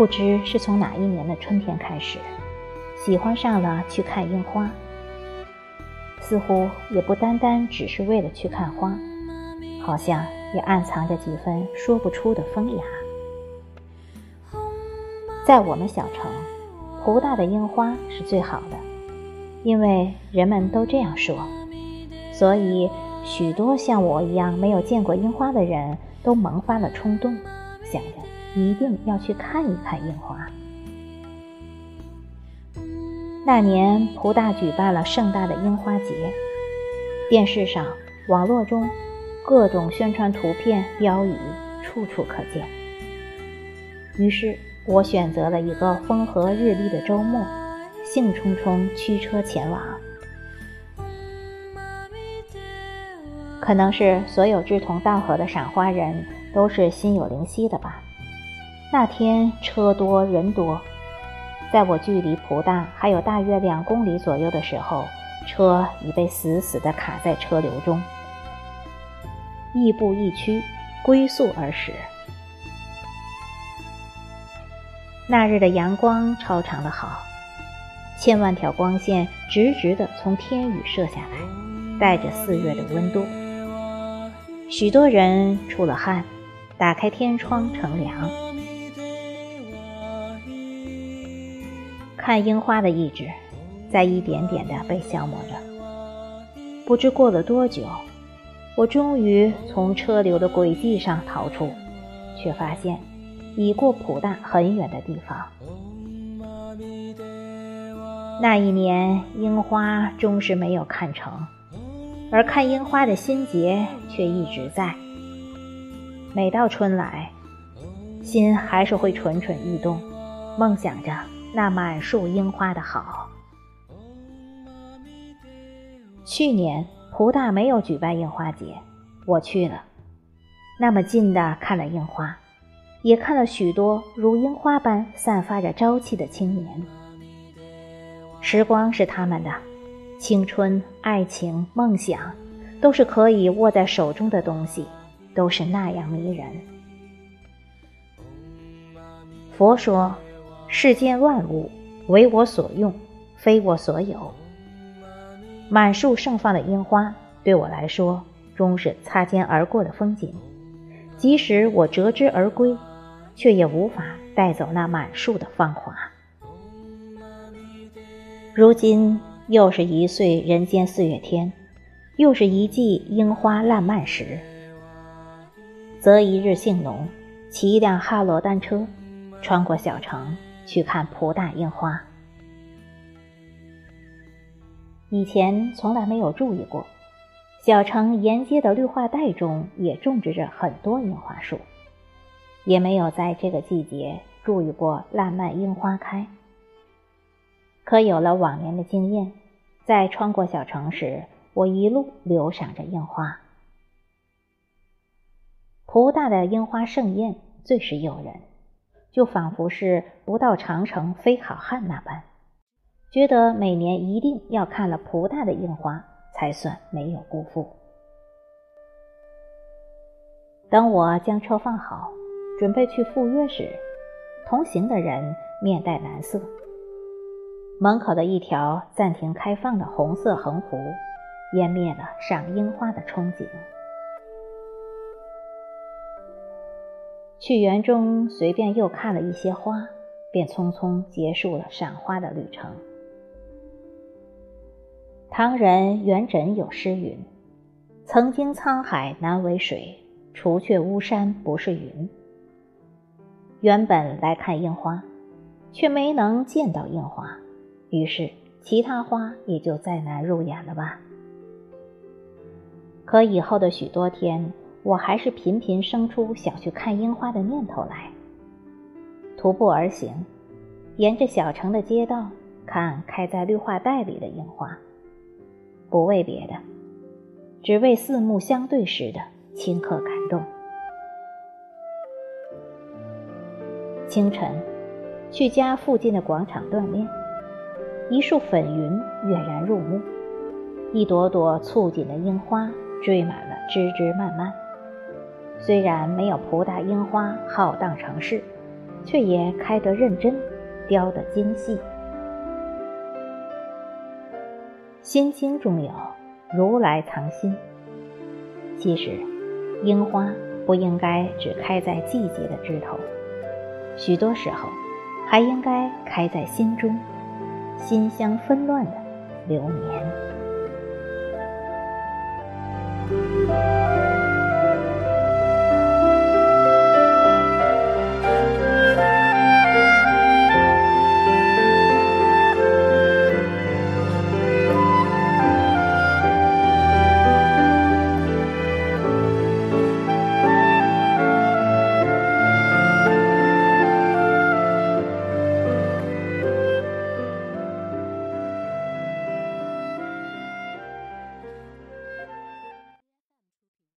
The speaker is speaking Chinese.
不知是从哪一年的春天开始，喜欢上了去看樱花。似乎也不单单只是为了去看花，好像也暗藏着几分说不出的风雅。在我们小城，湖大的樱花是最好的，因为人们都这样说，所以许多像我一样没有见过樱花的人都萌发了冲动，想着。一定要去看一看樱花。那年，蒲大举办了盛大的樱花节，电视上、网络中，各种宣传图片、标语处处可见。于是我选择了一个风和日丽的周末，兴冲冲驱车前往。可能是所有志同道合的赏花人都是心有灵犀的吧。那天车多人多，在我距离蒲大还有大约两公里左右的时候，车已被死死地卡在车流中，亦步亦趋，龟速而驶。那日的阳光超常的好，千万条光线直直地从天宇射下来，带着四月的温度。许多人出了汗，打开天窗乘凉。看樱花的意志，在一点点地被消磨着。不知过了多久，我终于从车流的轨迹上逃出，却发现已过普大很远的地方。那一年，樱花终是没有看成，而看樱花的心结却一直在。每到春来，心还是会蠢蠢欲动，梦想着。那满树樱花的好。去年蒲大没有举办樱花节，我去了，那么近的看了樱花，也看了许多如樱花般散发着朝气的青年。时光是他们的，青春、爱情、梦想，都是可以握在手中的东西，都是那样迷人。佛说。世间万物为我所用，非我所有。满树盛放的樱花对我来说，终是擦肩而过的风景。即使我折枝而归，却也无法带走那满树的芳华。如今又是一岁人间四月天，又是一季樱花烂漫时。择一日性浓，骑一辆哈罗单车，穿过小城。去看蒲大樱花，以前从来没有注意过，小城沿街的绿化带中也种植着很多樱花树，也没有在这个季节注意过烂漫樱花开。可有了往年的经验，在穿过小城时，我一路留赏着樱花。蒲大的樱花盛宴最是诱人。就仿佛是不到长城非好汉那般，觉得每年一定要看了蒲大的樱花，才算没有辜负。等我将车放好，准备去赴约时，同行的人面带难色。门口的一条暂停开放的红色横幅，湮灭了赏樱花的憧憬。去园中随便又看了一些花，便匆匆结束了赏花的旅程。唐人元稹有诗云：“曾经沧海难为水，除却巫山不是云。”原本来看樱花，却没能见到樱花，于是其他花也就再难入眼了吧。可以后的许多天。我还是频频生出想去看樱花的念头来。徒步而行，沿着小城的街道看开在绿化带里的樱花，不为别的，只为四目相对时的顷刻感动。清晨，去家附近的广场锻炼，一束粉云跃然入目，一朵朵簇锦的樱花缀满了枝枝蔓蔓。虽然没有蒲大樱花浩荡城市，却也开得认真，雕得精细。《心经》中有“如来藏心”，其实，樱花不应该只开在季节的枝头，许多时候，还应该开在心中，心香纷乱的流年。